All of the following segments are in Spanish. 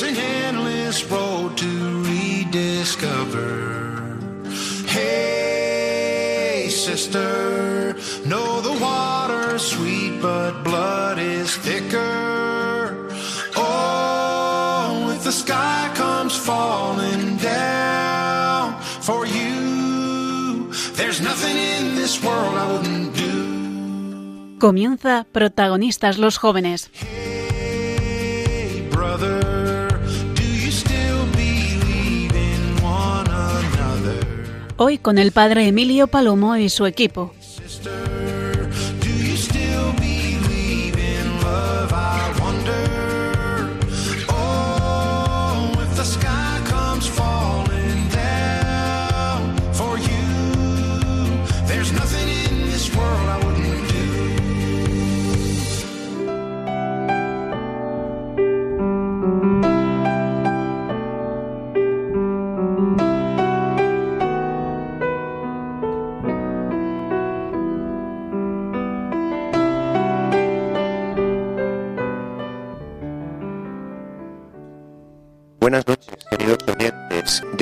There's an endless road to rediscover. Hey, sister, know the water's sweet, but blood is thicker. Oh, if the sky comes falling down for you, there's nothing in this world I wouldn't do. Comienza Protagonistas los Jóvenes. Hoy con el padre Emilio Palomo y su equipo.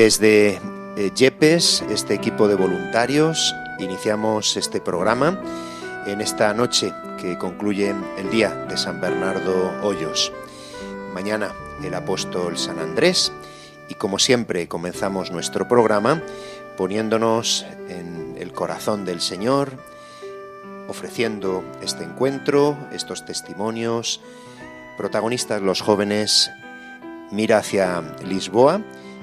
Desde eh, Yepes, este equipo de voluntarios, iniciamos este programa en esta noche que concluye el día de San Bernardo Hoyos. Mañana el apóstol San Andrés. Y como siempre comenzamos nuestro programa poniéndonos en el corazón del Señor, ofreciendo este encuentro, estos testimonios, protagonistas los jóvenes mira hacia Lisboa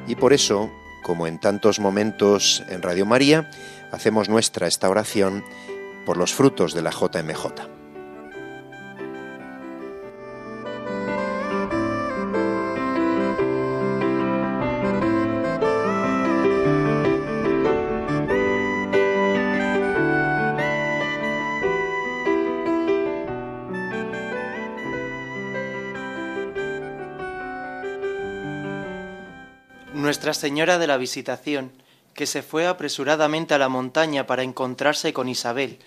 y por eso, como en tantos momentos en Radio María, hacemos nuestra esta oración por los frutos de la JMJ. Señora de la Visitación, que se fue apresuradamente a la montaña para encontrarse con Isabel,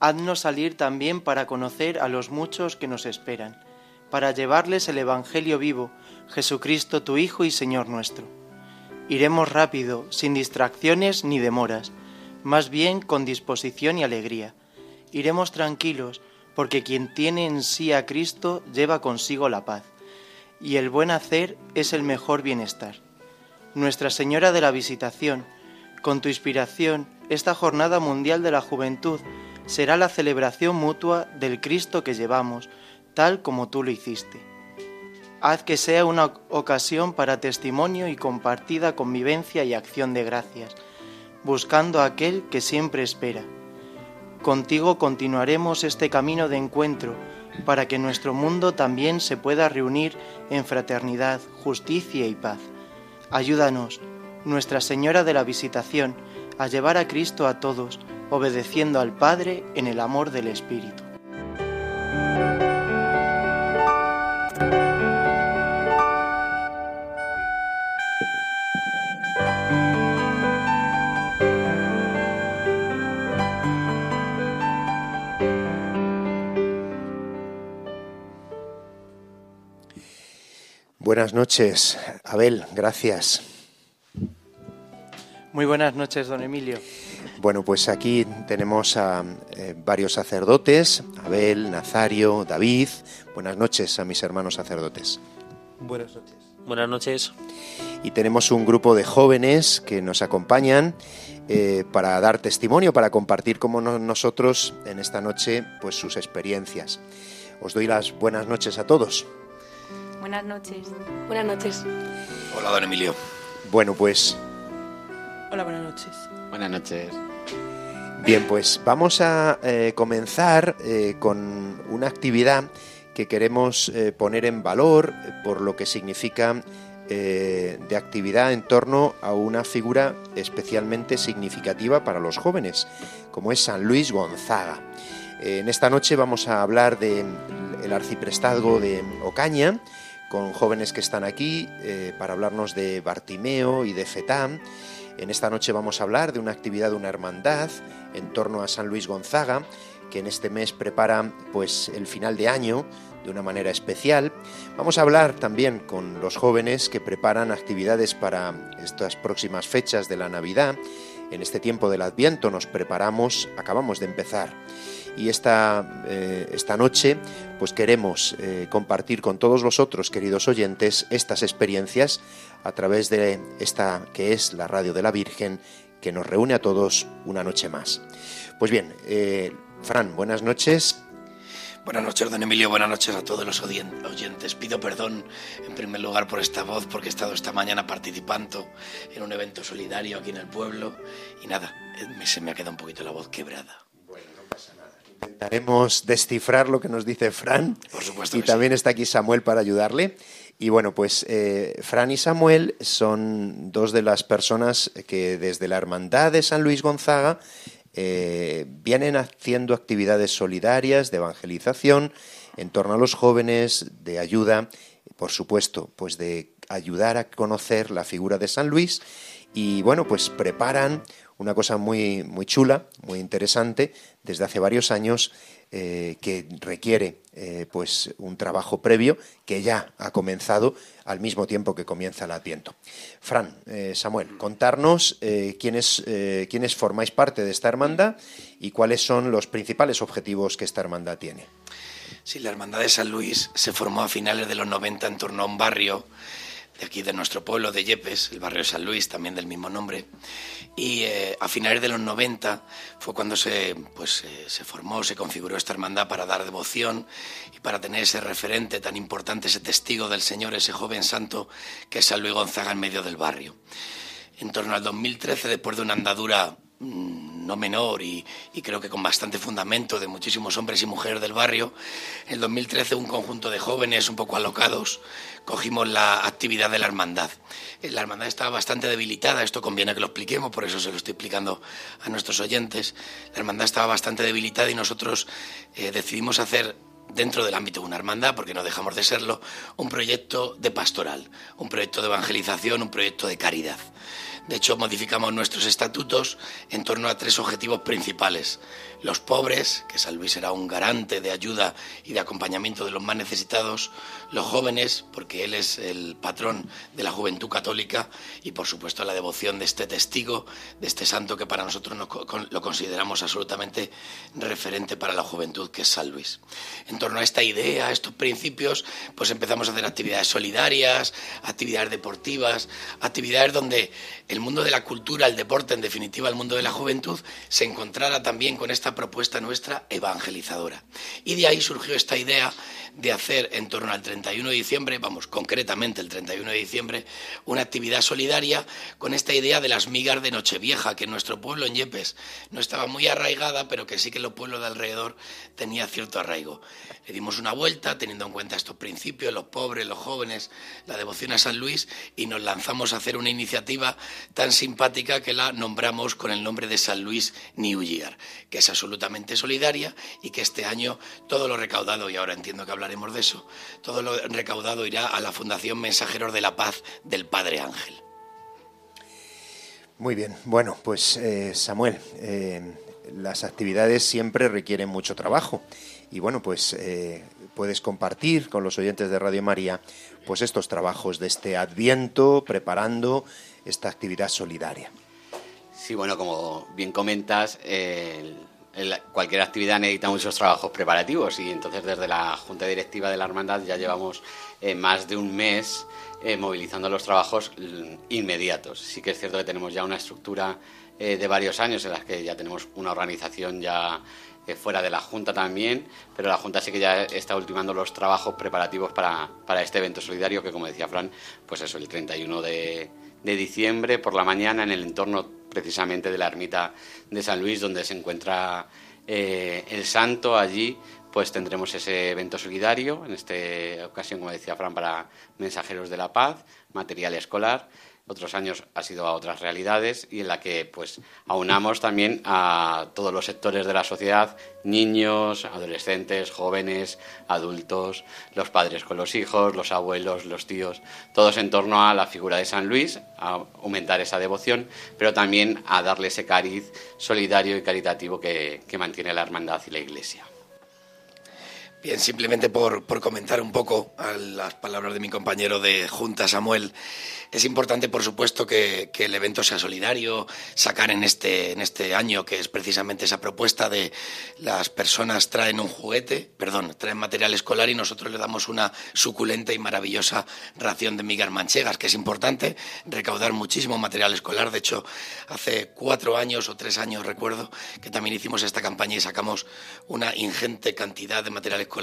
haznos salir también para conocer a los muchos que nos esperan, para llevarles el Evangelio vivo, Jesucristo tu Hijo y Señor nuestro. Iremos rápido, sin distracciones ni demoras, más bien con disposición y alegría. Iremos tranquilos, porque quien tiene en sí a Cristo lleva consigo la paz, y el buen hacer es el mejor bienestar. Nuestra Señora de la Visitación, con tu inspiración, esta Jornada Mundial de la Juventud será la celebración mutua del Cristo que llevamos, tal como tú lo hiciste. Haz que sea una ocasión para testimonio y compartida convivencia y acción de gracias, buscando a aquel que siempre espera. Contigo continuaremos este camino de encuentro para que nuestro mundo también se pueda reunir en fraternidad, justicia y paz. Ayúdanos, Nuestra Señora de la Visitación, a llevar a Cristo a todos, obedeciendo al Padre en el amor del Espíritu. Buenas noches, Abel, gracias. Muy buenas noches, don Emilio. Bueno, pues aquí tenemos a eh, varios sacerdotes, Abel, Nazario, David. Buenas noches a mis hermanos sacerdotes. Buenas noches. Buenas noches. Y tenemos un grupo de jóvenes que nos acompañan eh, para dar testimonio, para compartir como no- nosotros en esta noche pues sus experiencias. Os doy las buenas noches a todos. Buenas noches. Buenas noches. Hola, don Emilio. Bueno, pues Hola, buenas noches. Buenas noches. Bien, pues vamos a eh, comenzar eh, con una actividad que queremos eh, poner en valor por lo que significa eh, de actividad en torno a una figura especialmente significativa para los jóvenes, como es San Luis Gonzaga. Eh, en esta noche vamos a hablar del arciprestazgo de Ocaña, con jóvenes que están aquí eh, para hablarnos de Bartimeo y de Fetán. En esta noche vamos a hablar de una actividad de una hermandad en torno a San Luis Gonzaga que en este mes prepara pues el final de año de una manera especial. Vamos a hablar también con los jóvenes que preparan actividades para estas próximas fechas de la Navidad. En este tiempo del Adviento nos preparamos, acabamos de empezar y esta, eh, esta noche pues queremos eh, compartir con todos vosotros, queridos oyentes, estas experiencias a través de esta que es la Radio de la Virgen que nos reúne a todos una noche más. Pues bien, eh, Fran, buenas noches. Buenas noches, don Emilio. Buenas noches a todos los oyentes. Pido perdón, en primer lugar, por esta voz, porque he estado esta mañana participando en un evento solidario aquí en el pueblo y nada, se me ha quedado un poquito la voz quebrada. Intentaremos descifrar lo que nos dice Fran. Por supuesto. Y también está aquí Samuel para ayudarle. Y bueno, pues eh, Fran y Samuel son dos de las personas que desde la Hermandad de San Luis Gonzaga eh, vienen haciendo actividades solidarias de evangelización en torno a los jóvenes, de ayuda, por supuesto, pues de ayudar a conocer la figura de San Luis y bueno, pues preparan una cosa muy, muy chula, muy interesante, desde hace varios años, eh, que requiere eh, pues un trabajo previo que ya ha comenzado al mismo tiempo que comienza el Adviento. Fran, eh, Samuel, contarnos quiénes, quiénes formáis parte de esta hermandad y cuáles son los principales objetivos que esta hermandad tiene. Sí, la Hermandad de San Luis se formó a finales de los 90 en torno a un barrio de aquí de nuestro pueblo, de Yepes, el barrio de San Luis, también del mismo nombre. Y eh, a finales de los 90 fue cuando se, pues, eh, se formó, se configuró esta hermandad para dar devoción y para tener ese referente tan importante, ese testigo del Señor, ese joven santo que es San Luis Gonzaga en medio del barrio. En torno al 2013, después de una andadura no menor y, creo que con bastante fundamento de muchísimos hombres y mujeres del barrio, en 2013 un conjunto de jóvenes un poco alocados cogimos la actividad de la hermandad. Eh, la hermandad estaba bastante debilitada, esto conviene que lo expliquemos, por eso se lo estoy explicando a nuestros oyentes. La hermandad estaba bastante debilitada y nosotros eh, decidimos hacer dentro del ámbito de una hermandad, porque no dejamos de serlo, un proyecto de pastoral, un proyecto de evangelización, un proyecto de caridad. De hecho, modificamos nuestros estatutos en torno a tres objetivos principales. Los pobres, que San Luis será un garante de ayuda y de acompañamiento de los más necesitados. Los jóvenes, porque él es el patrón de la juventud católica. Y, por supuesto, la devoción de este testigo, de este santo que para nosotros lo consideramos absolutamente referente para la juventud, que es San Luis. En torno a esta idea, a estos principios, pues empezamos a hacer actividades solidarias, actividades deportivas, actividades donde el mundo de la cultura, el deporte, en definitiva el mundo de la juventud, se encontrara también con esta propuesta nuestra evangelizadora. Y de ahí surgió esta idea de hacer en torno al 31 de diciembre, vamos, concretamente el 31 de diciembre, una actividad solidaria con esta idea de las migas de Nochevieja, que en nuestro pueblo, en Yepes, no estaba muy arraigada, pero que sí que los pueblos de alrededor tenía cierto arraigo. Le dimos una vuelta, teniendo en cuenta estos principios, los pobres, los jóvenes, la devoción a San Luis, y nos lanzamos a hacer una iniciativa tan simpática que la nombramos con el nombre de San Luis New Year, que es absolutamente solidaria y que este año todo lo recaudado, y ahora entiendo que hablaremos de eso, todo lo recaudado irá a la Fundación Mensajeros de la Paz del Padre Ángel. Muy bien, bueno, pues eh, Samuel, eh, las actividades siempre requieren mucho trabajo y bueno, pues eh, puedes compartir con los oyentes de Radio María pues estos trabajos de este Adviento preparando esta actividad solidaria. Sí, bueno, como bien comentas, cualquier actividad necesita muchos trabajos preparativos y entonces desde la Junta Directiva de la Hermandad ya llevamos eh, más de un mes eh, movilizando los trabajos inmediatos. Sí que es cierto que tenemos ya una estructura eh, de varios años en las que ya tenemos una organización ya fuera de la Junta también, pero la Junta sí que ya está ultimando los trabajos preparativos para, para este evento solidario que, como decía Fran, pues eso, el 31 de, de diciembre por la mañana en el entorno precisamente de la ermita de San Luis, donde se encuentra eh, el santo. Allí pues tendremos ese evento solidario, en esta ocasión, como decía Fran, para mensajeros de la paz, material escolar. Otros años ha sido a otras realidades y en la que pues aunamos también a todos los sectores de la sociedad, niños, adolescentes, jóvenes, adultos, los padres con los hijos, los abuelos, los tíos, todos en torno a la figura de San Luis, a aumentar esa devoción, pero también a darle ese cariz solidario y caritativo que, que mantiene la hermandad y la Iglesia. Bien, simplemente por, por, comentar un poco a las palabras de mi compañero de Junta, Samuel, es importante, por supuesto, que, que, el evento sea solidario, sacar en este, en este año, que es precisamente esa propuesta de las personas traen un juguete, perdón, traen material escolar y nosotros le damos una suculenta y maravillosa ración de migas manchegas, que es importante recaudar muchísimo material escolar. De hecho, hace cuatro años o tres años, recuerdo, que también hicimos esta campaña y sacamos una ingente cantidad de material escolar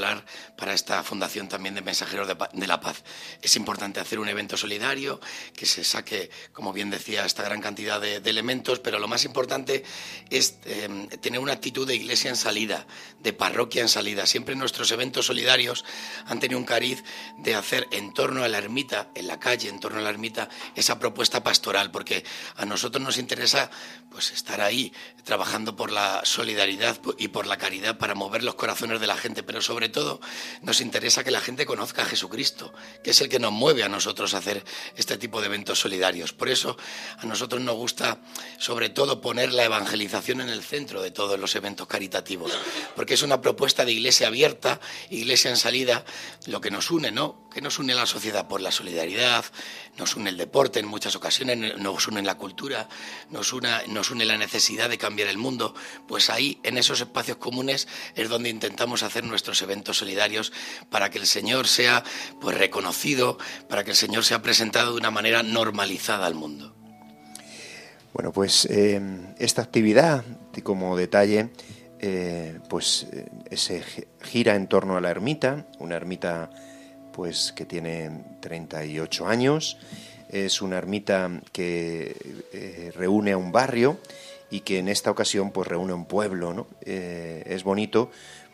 para esta fundación también de Mensajeros de, de la Paz. Es importante hacer un evento solidario que se saque, como bien decía, esta gran cantidad de, de elementos, pero lo más importante es eh, tener una actitud de iglesia en salida, de parroquia en salida. Siempre nuestros eventos solidarios han tenido un cariz de hacer en torno a la ermita, en la calle, en torno a la ermita, esa propuesta pastoral, porque a nosotros nos interesa pues estar ahí trabajando por la solidaridad y por la caridad para mover los corazones de la gente, pero sobre todo nos interesa que la gente conozca a Jesucristo, que es el que nos mueve a nosotros a hacer este tipo de eventos solidarios. Por eso a nosotros nos gusta sobre todo poner la evangelización en el centro de todos los eventos caritativos, porque es una propuesta de iglesia abierta, iglesia en salida, lo que nos une, ¿no? Que nos une a la sociedad por la solidaridad, nos une el deporte en muchas ocasiones, nos une la cultura, nos une, nos une la necesidad de cambiar el mundo, pues ahí en esos espacios comunes es donde intentamos hacer nuestros eventos solidarios para que el Señor sea pues reconocido, para que el Señor sea presentado de una manera normalizada al mundo. Bueno, pues eh, esta actividad, como detalle, eh, pues eh, se gira en torno a la ermita, una ermita pues que tiene 38 años, es una ermita que reúne a un barrio y que en esta ocasión pues reúne a un pueblo, ¿no? Es bonito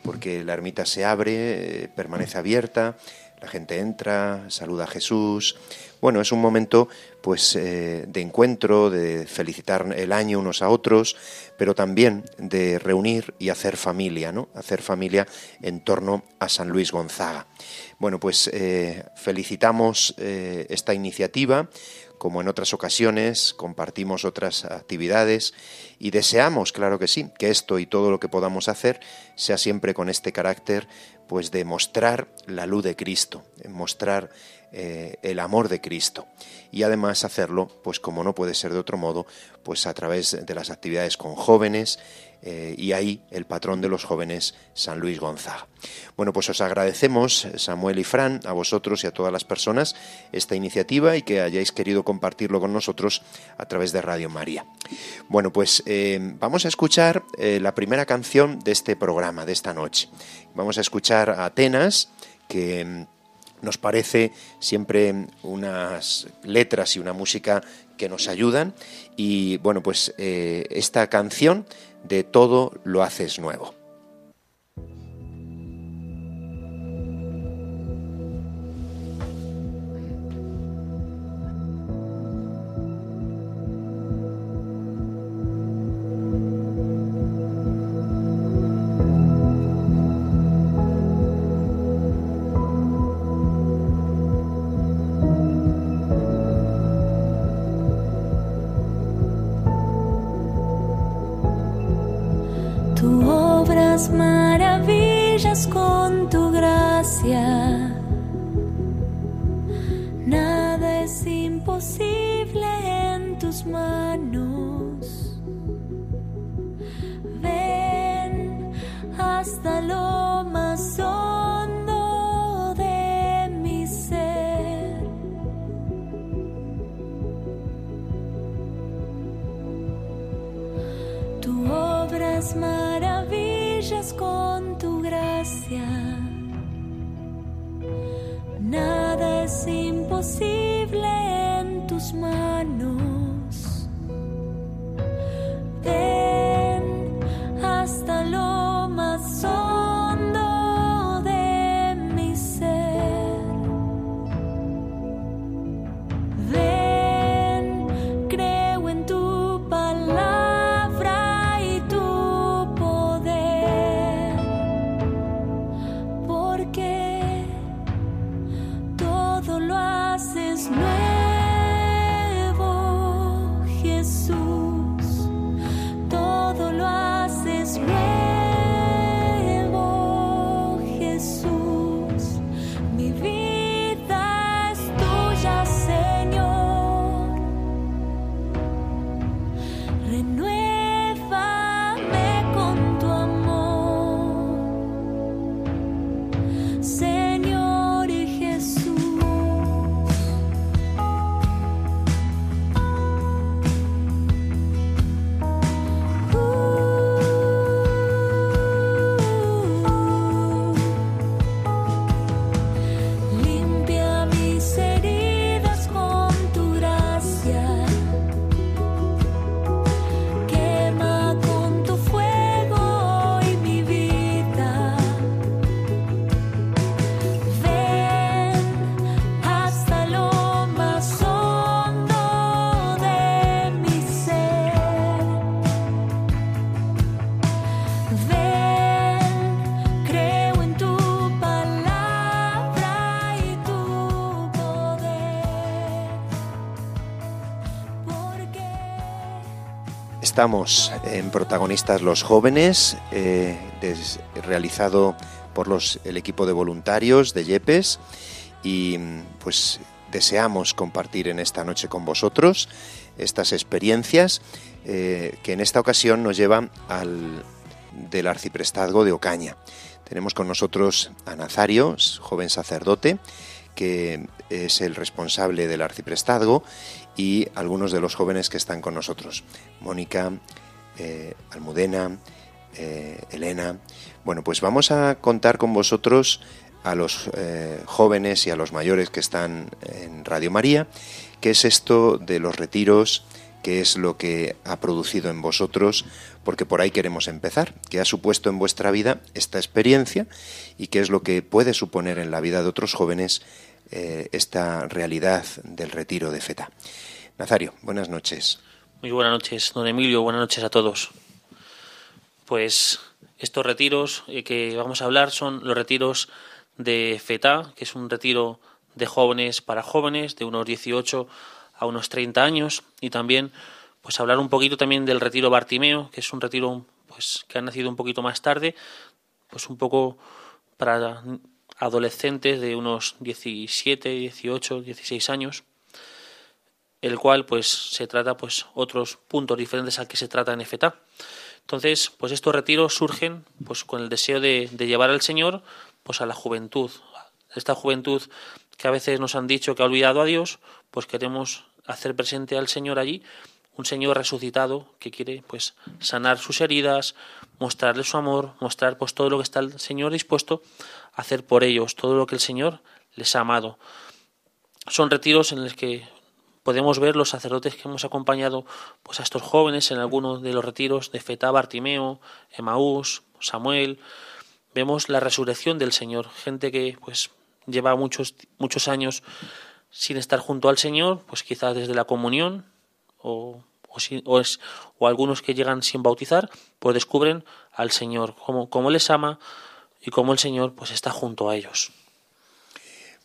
porque la ermita se abre, eh, permanece abierta, la gente entra, saluda a Jesús. Bueno, es un momento pues eh, de encuentro, de felicitar el año unos a otros, pero también de reunir y hacer familia, ¿no? Hacer familia en torno a San Luis Gonzaga. Bueno, pues eh, felicitamos eh, esta iniciativa, como en otras ocasiones, compartimos otras actividades y deseamos, claro que sí, que esto y todo lo que podamos hacer sea siempre con este carácter, pues de mostrar la luz de Cristo, mostrar eh, el amor de Cristo. Y además hacerlo, pues como no puede ser de otro modo, pues a través de las actividades con jóvenes eh, y ahí el patrón de los jóvenes, San Luis Gonzaga. Bueno, pues os agradecemos, Samuel y Fran, a vosotros y a todas las personas esta iniciativa y que hayáis querido compartirlo con nosotros a través de Radio María. Bueno, pues eh, vamos a escuchar eh, la primera canción de este programa, de esta noche. Vamos a escuchar a Atenas, que mm, nos parece siempre unas letras y una música que nos ayudan y bueno pues esta canción de todo lo haces nuevo. Obras maravillas con tu gracia. Nada es imposible estamos en Protagonistas los Jóvenes, eh, realizado por el equipo de voluntarios de Yepes y pues deseamos compartir en esta noche con vosotros estas experiencias eh, que en esta ocasión nos llevan al del arciprestazgo de Ocaña. Tenemos con nosotros a Nazario, joven sacerdote, que es el responsable del arciprestazgo y algunos de los jóvenes que están con nosotros. Mónica, eh, Almudena, eh, Elena. Bueno, pues vamos a contar con vosotros a los eh, jóvenes y a los mayores que están en Radio María, qué es esto de los retiros, qué es lo que ha producido en vosotros, porque por ahí queremos empezar, qué ha supuesto en vuestra vida esta experiencia y qué es lo que puede suponer en la vida de otros jóvenes eh, esta realidad del retiro de FETA. Nazario, buenas noches. Muy buenas noches, don Emilio, buenas noches a todos. Pues estos retiros eh, que vamos a hablar son los retiros de FETA, que es un retiro de jóvenes para jóvenes, de unos 18 a unos 30 años, y también pues hablar un poquito también del retiro Bartimeo, que es un retiro pues que ha nacido un poquito más tarde, pues un poco para adolescentes de unos 17, 18, 16 años el cual pues se trata pues otros puntos diferentes al que se trata en FETA. Entonces, pues estos retiros surgen pues con el deseo de, de llevar al Señor pues a la juventud. Esta juventud que a veces nos han dicho que ha olvidado a Dios, pues queremos hacer presente al Señor allí, un Señor resucitado que quiere pues sanar sus heridas, mostrarle su amor, mostrar pues todo lo que está el Señor dispuesto hacer por ellos, todo lo que el Señor les ha amado. Son retiros en los que podemos ver los sacerdotes que hemos acompañado pues a estos jóvenes en algunos de los retiros de Fetá, Bartimeo, Emaús, Samuel. Vemos la resurrección del Señor, gente que pues lleva muchos muchos años sin estar junto al Señor, pues quizás desde la comunión o o, o es, o algunos que llegan sin bautizar, pues descubren al Señor, cómo, cómo les ama y cómo el Señor pues está junto a ellos.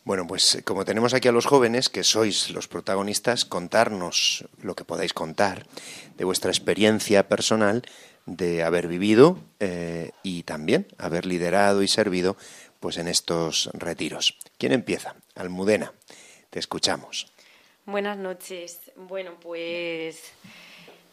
Bueno, pues eh, como tenemos aquí a los jóvenes, que sois los protagonistas, contarnos lo que podáis contar de vuestra experiencia personal de haber vivido eh, y también haber liderado y servido pues en estos retiros. ¿Quién empieza? Almudena, te escuchamos. Buenas noches. Bueno, pues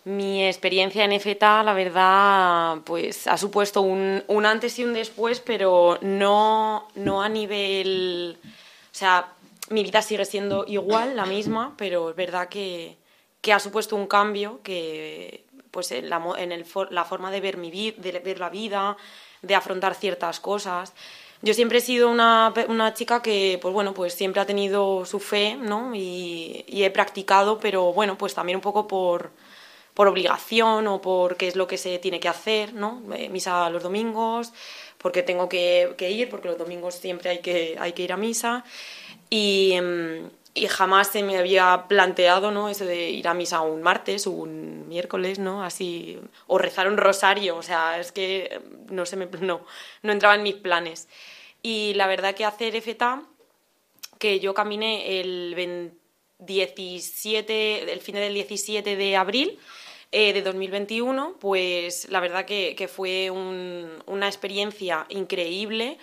mi experiencia en FETA, la verdad, pues ha supuesto un, un antes y un después, pero no, no a nivel... O sea, mi vida sigue siendo igual, la misma, pero es verdad que, que ha supuesto un cambio que pues en la, en el for- la forma de ver, mi vi- de ver la vida, de afrontar ciertas cosas. Yo siempre he sido una, una chica que, pues bueno, pues siempre ha tenido su fe, ¿no? Y, y he practicado, pero bueno, pues también un poco por, por obligación o porque es lo que se tiene que hacer, ¿no? Eh, Misa los domingos, porque tengo que, que ir, porque los domingos siempre hay que, hay que ir a misa. Y, mm, y jamás se me había planteado, ¿no? Eso de ir a misa un martes o un miércoles, ¿no? Así, o rezar un rosario, o sea, es que eh, no, se me, no, no entraba en mis planes. Y la verdad que hacer EFETA, que yo caminé el 20 17, el fin del 17 de abril eh, de 2021, pues la verdad que, que fue un- una experiencia increíble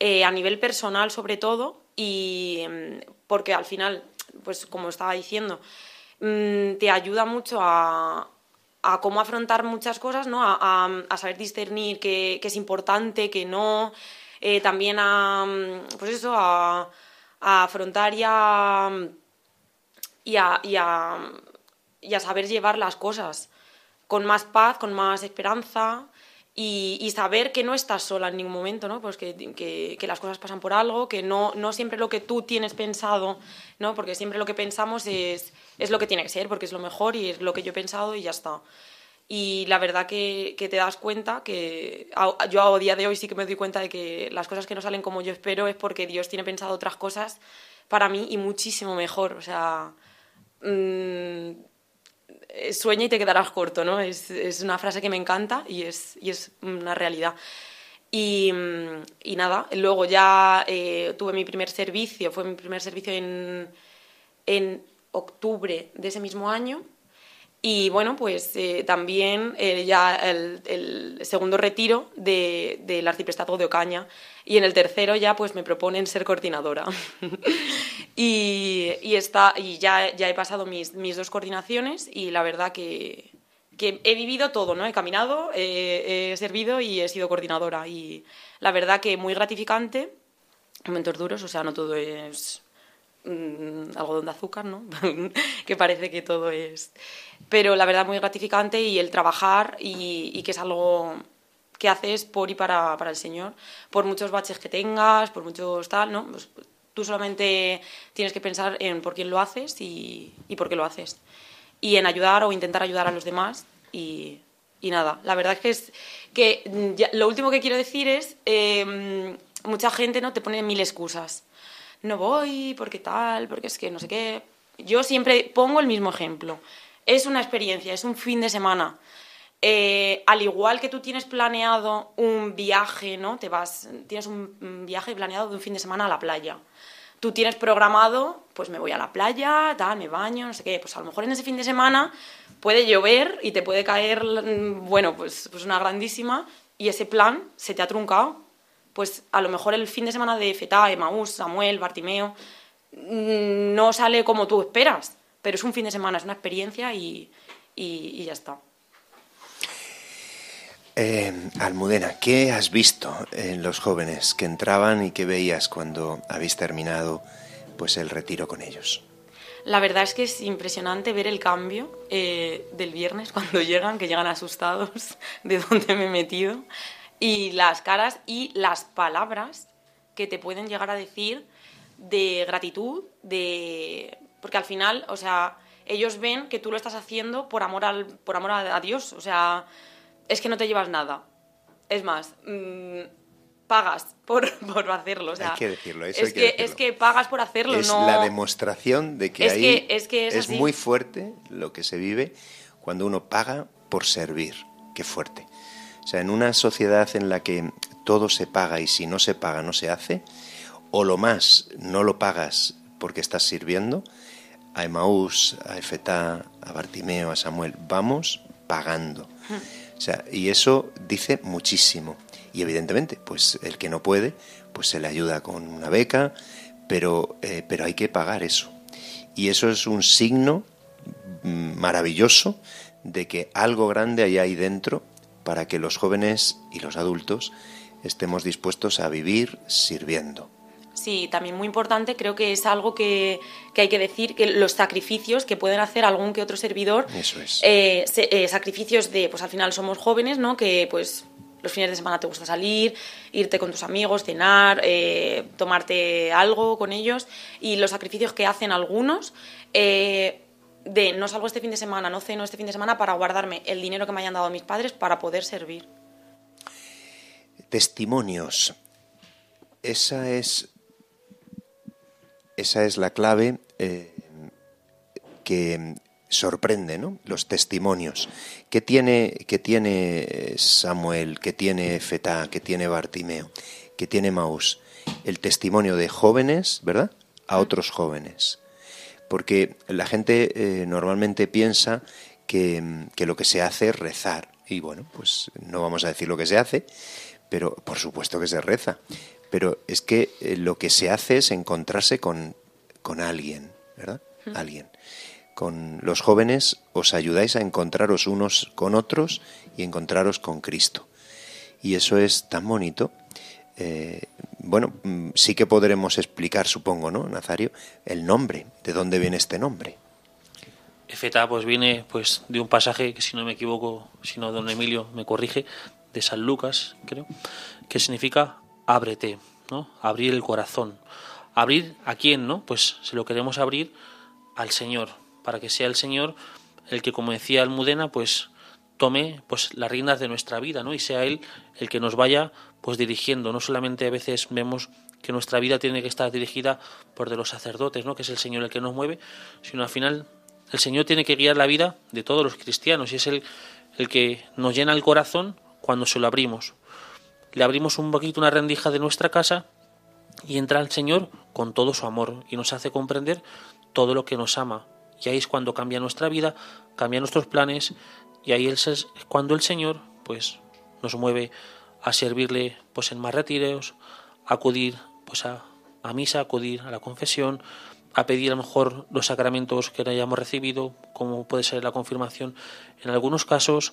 eh, a nivel personal sobre todo y mm, porque al final, pues como estaba diciendo, mm, te ayuda mucho a, cómo afrontar muchas cosas, ¿no? A, saber discernir qué, es importante, qué no, eh, también a, mm, pues eso, a, afrontar y y a- y a saber llevar las cosas con más paz, con más esperanza y, y saber que no estás sola en ningún momento, ¿no? Pues que, que- que las cosas pasan por algo, que no, no siempre lo que tú tienes pensado, ¿no? Porque siempre lo que pensamos es, es lo que tiene que ser, porque es lo mejor y es lo que yo he pensado y ya está. Y la verdad que, que te das cuenta que yo a día de hoy sí que me doy cuenta de que las cosas que no salen como yo espero es porque Dios tiene pensado otras cosas para mí y muchísimo mejor. O sea, mm, eh, sueña y te quedarás corto, ¿no? Es, una frase que me encanta y es, y es una realidad. Y, mm, nada, luego ya eh, tuve mi primer servicio, fue mi primer servicio en, en octubre de ese mismo año. Y bueno, pues eh, también eh, ya el, segundo retiro de, del arciprestado de Ocaña y en el tercero ya pues me proponen ser coordinadora. y, y, está, y ya, ya he pasado mis, mis dos coordinaciones y la verdad que, que he vivido todo, ¿no? He caminado, he servido y he sido coordinadora. Y la verdad que muy gratificante, momentos duros, o sea, no todo es mm, algodón de azúcar, ¿no? que parece que todo es pero la verdad muy gratificante y el trabajar y, que es algo que haces por y para, para, el Señor, por muchos baches que tengas, por muchos tal, ¿no? Pues, tú solamente tienes que pensar en por quién lo haces y, por qué lo haces. Y en ayudar o intentar ayudar a los demás y, y nada, la verdad es que, es, que lo último que quiero decir es, eh, mucha gente no te pone mil excusas. No voy, porque tal, porque es que no sé qué. Yo siempre pongo el mismo ejemplo es una experiencia, es un fin de semana. Eh, al igual que tú tienes planeado un viaje, ¿no? Te vas, tienes un viaje planeado de un fin de semana a la playa. Tú tienes programado, pues me voy a la playa, tal, me baño, no sé qué. Pues a lo mejor en ese fin de semana puede llover y te puede caer, mm, bueno, pues, pues una grandísima y ese plan se te ha truncado. Pues a lo mejor el fin de semana de Feta, Emaús, Samuel, Bartimeo, mm, no sale como tú esperas pero es un fin de semana, es una experiencia y, y, ya está. Eh, Almudena, ¿qué has visto en los jóvenes que entraban y qué veías cuando habéis terminado pues el retiro con ellos? La verdad es que es impresionante ver el cambio eh, del viernes cuando llegan, que llegan asustados de dónde me he metido, y las caras y las palabras que te pueden llegar a decir de gratitud, de porque al final, o sea, ellos ven que tú lo estás haciendo por amor, al, por amor a, Dios, o sea, es que no te llevas nada. Es más, mmm, pagas por, por hacerlo. O sea, hay que decirlo, eso es, hay que, que decirlo. es que pagas por hacerlo, es no... la demostración de que es ahí que, es, que es, es así. muy fuerte lo que se vive cuando uno paga por servir. Qué fuerte. O sea, en una sociedad en la que todo se paga y si no se paga no se hace, o lo más, no lo pagas porque estás sirviendo, a Emaús, a Efetá, a Bartimeo, a Samuel, vamos pagando. O sea, y eso dice muchísimo. Y evidentemente, pues el que no puede, pues se le ayuda con una beca, pero, eh, pero hay que pagar eso. Y eso es un signo mm, maravilloso de que algo grande hay ahí dentro para que los jóvenes y los adultos estemos dispuestos a vivir sirviendo. Sí, también muy importante, creo que es algo que, que, hay que decir, que los sacrificios que pueden hacer algún que otro servidor, Eso es. eh, se, eh, sacrificios de, pues al final somos jóvenes, ¿no? Que pues los fines de semana te gusta salir, irte con tus amigos, cenar, eh, tomarte algo con ellos, y los sacrificios que hacen algunos, de no salgo este fin de semana, no ceno este fin de semana para guardarme el dinero que me hayan dado mis padres para poder servir. Testimonios. Esa es esa es la clave eh, que sorprende, ¿no? Los testimonios. ¿Qué tiene, qué tiene Samuel? ¿Qué tiene Fetá? ¿Qué tiene Bartimeo? ¿Qué tiene Maús? El testimonio de jóvenes, ¿verdad? A otros jóvenes. Porque la gente eh, normalmente piensa que, que lo que se hace es rezar. Y bueno, pues no vamos a decir lo que se hace, pero por supuesto que se reza pero es que eh, lo que se hace es encontrarse con, con alguien, ¿verdad? Alguien. Con los jóvenes os ayudáis a encontraros unos con otros y encontraros con Cristo. Y eso es tan bonito. Eh, bueno, mm, sí que podremos explicar, supongo, ¿no, Nazario? El nombre, de dónde viene este nombre. Efeta pues viene pues de un pasaje que si no me equivoco, si no don Emilio me corrige, de San Lucas, creo, que significa ábrete, ¿no? Abrir el corazón. ¿Abrir a quién, no? Pues se lo queremos abrir al Señor, para que sea el Señor el que, como decía Almudena, pues tome pues las riendas de nuestra vida, ¿no? Y sea él el que nos vaya pues dirigiendo. No solamente a veces vemos que nuestra vida tiene que estar dirigida por de los sacerdotes, ¿no? Que es el Señor el que nos mueve, sino al final el Señor tiene que guiar la vida de todos los cristianos y es el, el que nos llena el corazón cuando se lo abrimos le abrimos un poquito una rendija de nuestra casa y entra el Señor con todo su amor y nos hace comprender todo lo que nos ama Y ahí es cuando cambia nuestra vida, cambia nuestros planes y ahí es cuando el Señor pues nos mueve a servirle pues en más retiros, acudir pues a, misa, acudir a la confesión, a pedir a lo mejor los sacramentos que hayamos recibido, como puede ser la confirmación en algunos casos,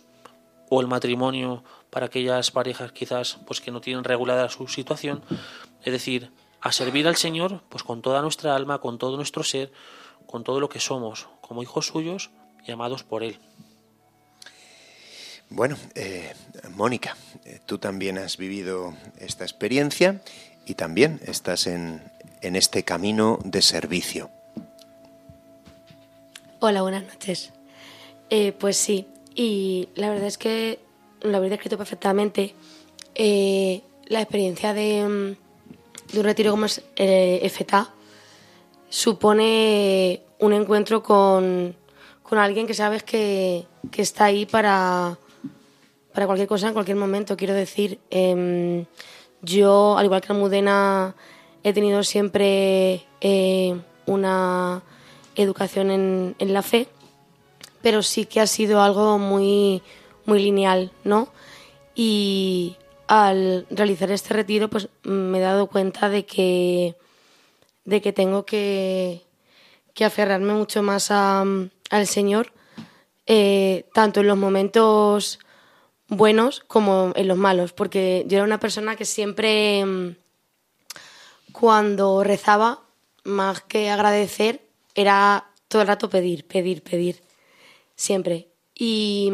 o el matrimonio para aquellas parejas quizás pues que no tienen regulada su situación, es decir, a servir al Señor pues con toda nuestra alma, con todo nuestro ser, con todo lo que somos, como hijos suyos y amados por Él. Bueno, eh, Mónica, eh, tú también has vivido esta experiencia y también estás en, en este camino de servicio. Hola, buenas noches. Eh, pues sí, y la verdad es que lo habéis descrito perfectamente. Eh, la experiencia de, mm, de, un retiro como es eh, FTA supone un encuentro con, con alguien que sabes que, que, está ahí para, para cualquier cosa en cualquier momento. Quiero decir, eh, yo, al igual que Almudena, he tenido siempre eh, una educación en, en, la fe, pero sí que ha sido algo muy, muy lineal, ¿no? Y al realizar este retiro, pues me he dado cuenta de que, de que tengo que, que aferrarme mucho más a, al Señor, eh, tanto en los momentos buenos como en los malos, porque yo era una persona que siempre cuando rezaba, más que agradecer, era todo el rato pedir, pedir, pedir, siempre. Y,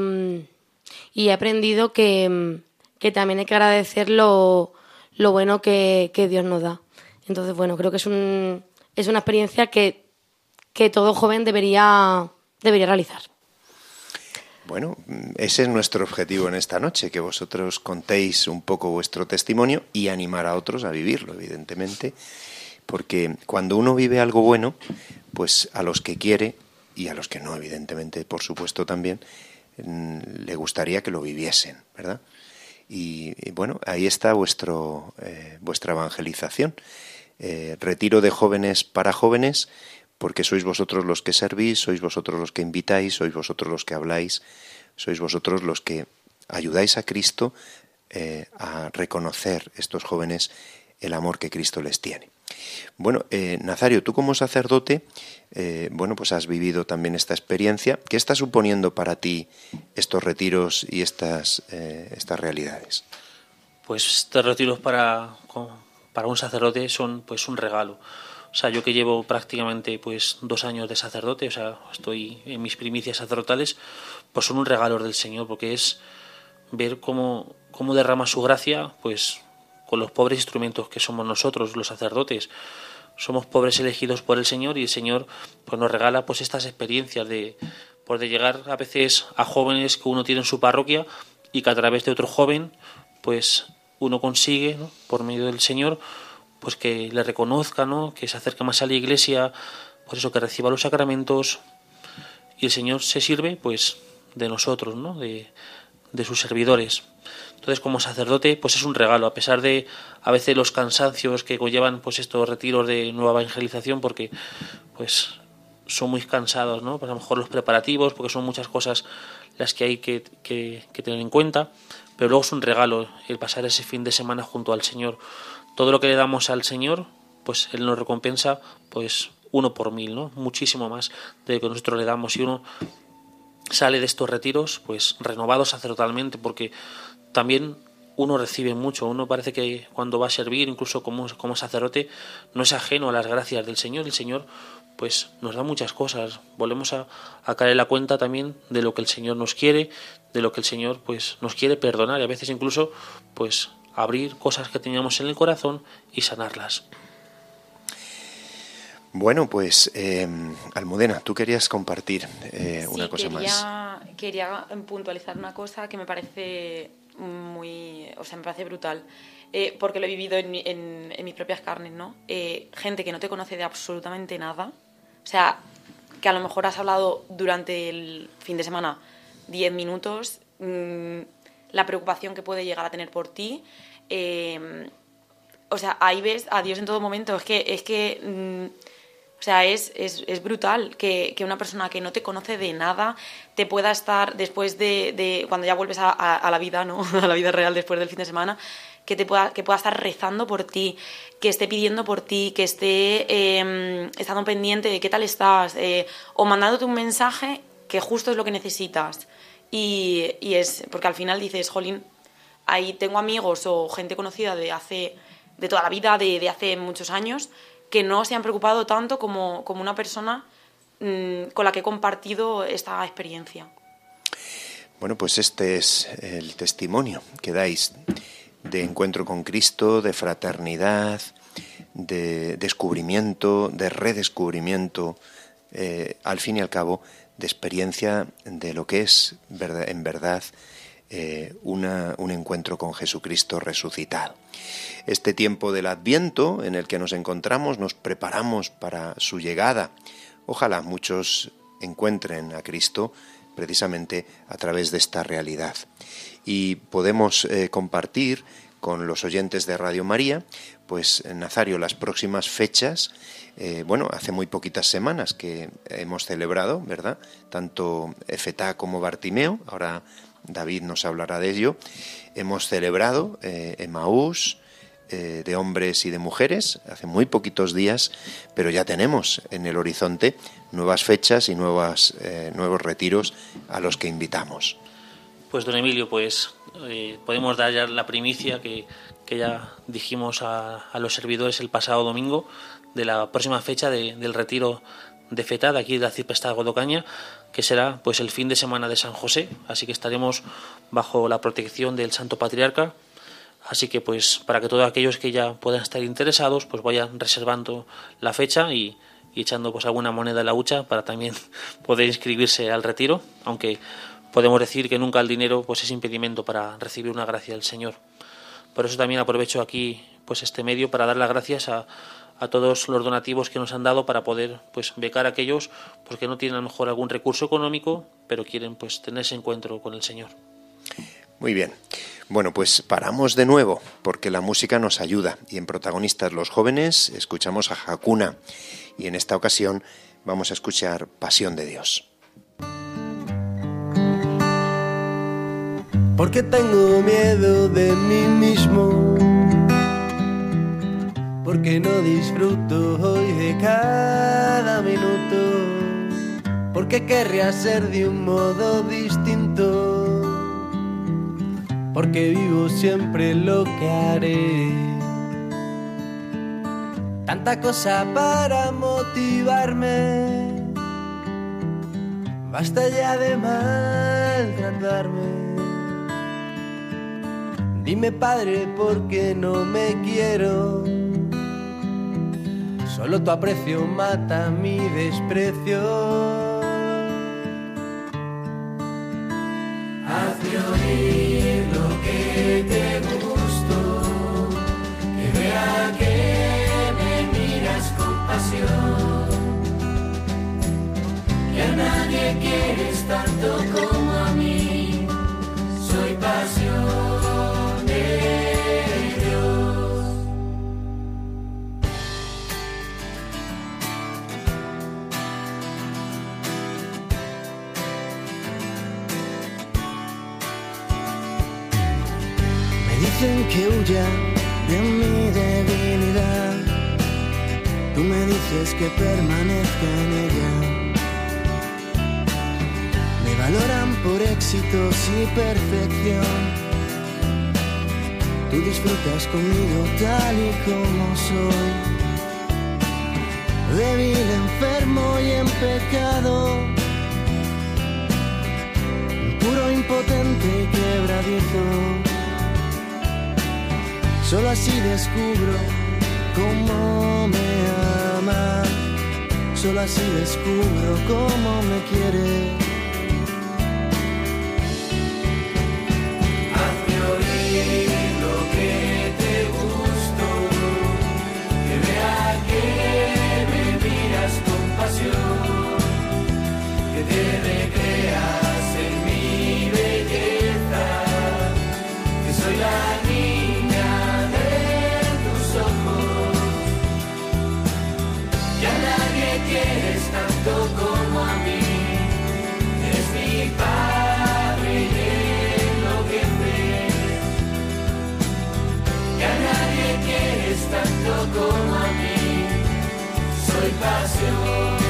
y he aprendido que, que, también hay que agradecer lo, lo bueno que, que, Dios nos da. Entonces, bueno, creo que es, un, es una experiencia que, que todo joven debería, debería realizar. Bueno, ese es nuestro objetivo en esta noche, que vosotros contéis un poco vuestro testimonio y animar a otros a vivirlo, evidentemente, porque cuando uno vive algo bueno, pues a los que quiere y a los que no, evidentemente, por supuesto también, mm, le gustaría que lo viviesen, ¿verdad? Y, bueno, ahí está vuestro, eh, vuestra evangelización. Eh, retiro de jóvenes para jóvenes porque sois vosotros los que servís, sois vosotros los que invitáis, sois vosotros los que habláis, sois vosotros los que ayudáis a Cristo eh, a reconocer estos jóvenes el amor que Cristo les tiene. Bueno, eh, Nazario, tú como sacerdote, eh, bueno, pues has vivido también esta experiencia. ¿Qué está suponiendo para ti estos retiros y estas, estas realidades? Pues estos retiros para, para un sacerdote son pues un regalo. O sea, yo que llevo prácticamente pues dos años de sacerdote, o sea, estoy en mis primicias sacerdotales, pues son un regalo del Señor, porque es ver cómo, cómo derrama su gracia, pues con los pobres instrumentos que somos nosotros, los sacerdotes. Somos pobres elegidos por el Señor y el Señor pues nos regala pues estas experiencias de, pues, de llegar a veces a jóvenes que uno tiene en su parroquia y que a través de otro joven pues uno consigue, por medio del Señor, pues que le reconozca, ¿no? que se acerque más a la iglesia, por eso que reciba los sacramentos y el Señor se sirve pues de nosotros, ¿no? de, de sus servidores. Entonces, como sacerdote, pues es un regalo, a pesar de a veces los cansancios que conllevan pues estos retiros de nueva evangelización, porque pues son muy cansados, ¿no? Pues a lo mejor los preparativos, porque son muchas cosas las que hay que, que, que tener en cuenta, pero luego es un regalo el pasar ese fin de semana junto al Señor, todo lo que le damos al Señor, pues Él nos recompensa, pues uno por mil, ¿no? Muchísimo más de lo que nosotros le damos. Y uno sale de estos retiros, pues renovado sacerdotalmente, porque también uno recibe mucho. Uno parece que cuando va a servir, incluso como, como sacerdote, no es ajeno a las gracias del Señor. El Señor, pues, nos da muchas cosas. Volvemos a, a caer la cuenta también de lo que el Señor nos quiere, de lo que el Señor, pues, nos quiere perdonar y a veces incluso, pues, abrir cosas que teníamos en el corazón y sanarlas. Bueno, pues eh, Almudena, tú querías compartir eh, una cosa quería, más. Quería puntualizar una cosa que me parece muy, o sea, me parece brutal, eh, porque lo he vivido en, en, en mis propias carnes, ¿no? Eh, gente que no te conoce de absolutamente nada, o sea, que a lo mejor has hablado durante el fin de semana 10 minutos, mmm, la preocupación que puede llegar a tener por ti. Eh, o sea, ahí ves a Dios en todo momento. Es que, es que mmm, O sea, es, es, es brutal que, que, una persona que no te conoce de nada te pueda estar después de, de cuando ya vuelves a, la vida, ¿no? a la vida real después del fin de semana, que, te pueda, que pueda estar rezando por ti, que esté pidiendo por ti, que esté eh, estando pendiente de qué tal estás, eh, o mandándote un mensaje que justo es lo que necesitas. Y, es porque al final dices, jolín, ahí tengo amigos o gente conocida de hace de toda la vida, de, de hace muchos años, que no se han preocupado tanto como, como una persona mmm, con la que he compartido esta experiencia. Bueno, pues este es el testimonio que dais de encuentro con Cristo, de fraternidad, de descubrimiento, de redescubrimiento, eh, al fin y al cabo, de experiencia de lo que es en verdad eh, una, un encuentro con Jesucristo resucitado. Este tiempo del Adviento en el que nos encontramos, nos preparamos para su llegada. Ojalá muchos encuentren a Cristo precisamente a través de esta realidad. Y podemos eh, compartir con los oyentes de Radio María, pues Nazario, las próximas fechas, eh, bueno, hace muy poquitas semanas que hemos celebrado, ¿verdad? Tanto Efetá como Bartimeo, ahora David nos hablará de ello. Hemos celebrado eh, Emaús, eh, de hombres y de mujeres hace muy poquitos días, pero ya tenemos en el horizonte nuevas fechas y nuevas, eh, nuevos retiros a los que invitamos. Pues don Emilio, pues eh, podemos dar ya la primicia que, que ya dijimos a, a, los servidores el pasado domingo de la próxima fecha de, del retiro de FETA de aquí de la Cipesta Godocaña, que será pues el fin de semana de San José, así que estaremos bajo la protección del Santo Patriarca. Así que pues para que todos aquellos que ya puedan estar interesados pues vayan reservando la fecha y, y echando pues alguna moneda en la hucha para también poder inscribirse al retiro, aunque podemos decir que nunca el dinero pues es impedimento para recibir una gracia del Señor. Por eso también aprovecho aquí pues este medio para dar las gracias a, a todos los donativos que nos han dado para poder pues becar a aquellos pues, que no tienen a lo mejor algún recurso económico, pero quieren pues tener ese encuentro con el Señor. Muy bien. Bueno, pues paramos de nuevo porque la música nos ayuda y en protagonistas los jóvenes escuchamos a Hakuna y en esta ocasión vamos a escuchar Pasión de Dios. Porque tengo miedo de mí mismo, porque no disfruto hoy de cada minuto, porque querría ser de un modo distinto porque vivo siempre lo que haré. Tanta cosa para motivarme, basta ya de maltratarme. Dime padre, ¿por qué no me quiero? Solo tu aprecio mata mi desprecio. Hazme oír lo que te gusto, que vea que me miras con pasión, que a nadie quieres tanto como dicen que huya de mi debilidad. Tú me dices que permanezca en ella. Me valoran por éxitos y perfección. Tú disfrutas conmigo tal y como soy. Débil, enfermo y en pecado. Puro, impotente y quebradizo. Solo así descubro cómo me ama. Solo así descubro cómo me quiere. Hazme oír lo que te gusto, que vea que me miras con pasión, que te como a mí. Soy pasión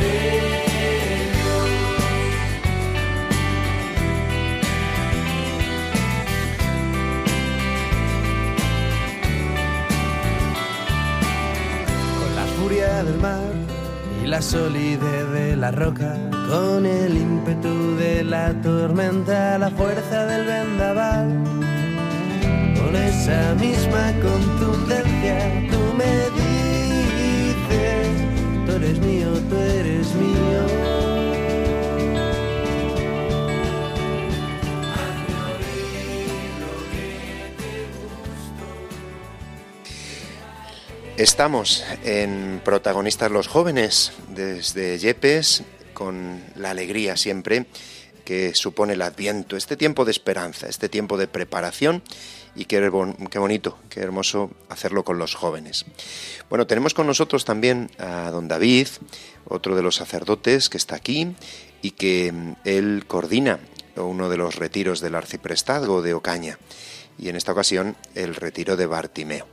de furia del mar y la solidez de la roca, con el ímpetu de la tormenta, la fuerza del vendaval, esa misma contundencia, tú me dices, tú eres mío, tú eres mío. Estamos en Protagonistas los Jóvenes desde Yepes con la alegría siempre que supone el Adviento, este tiempo de esperanza, este tiempo de preparación y qué, bon- qué bonito, qué hermoso hacerlo con los jóvenes. Bueno, tenemos con nosotros también a don David, otro de los sacerdotes que está aquí y que mm, él coordina uno de los retiros del arciprestazgo de Ocaña y en esta ocasión el retiro de Bartimeo.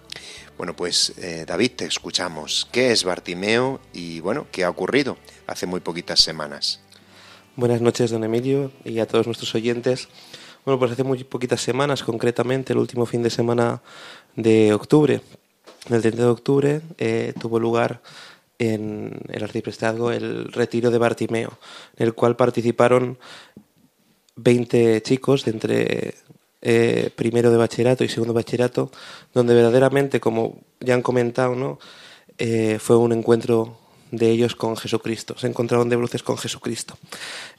Bueno, pues eh, David, te escuchamos. ¿Qué es Bartimeo y bueno, qué ha ocurrido hace muy poquitas semanas? Buenas noches, don Emilio, y a todos nuestros oyentes. Bueno, pues hace muy poquitas semanas, concretamente el último fin de semana de octubre, el 30 de octubre, eh, tuvo lugar en el arciprestazgo el retiro de Bartimeo, en el cual participaron 20 chicos de entre eh, primero de bachillerato y segundo bachillerato, donde verdaderamente, como ya han comentado, ¿no? Eh, fue un encuentro de ellos con Jesucristo, se encontraron de bruces con Jesucristo.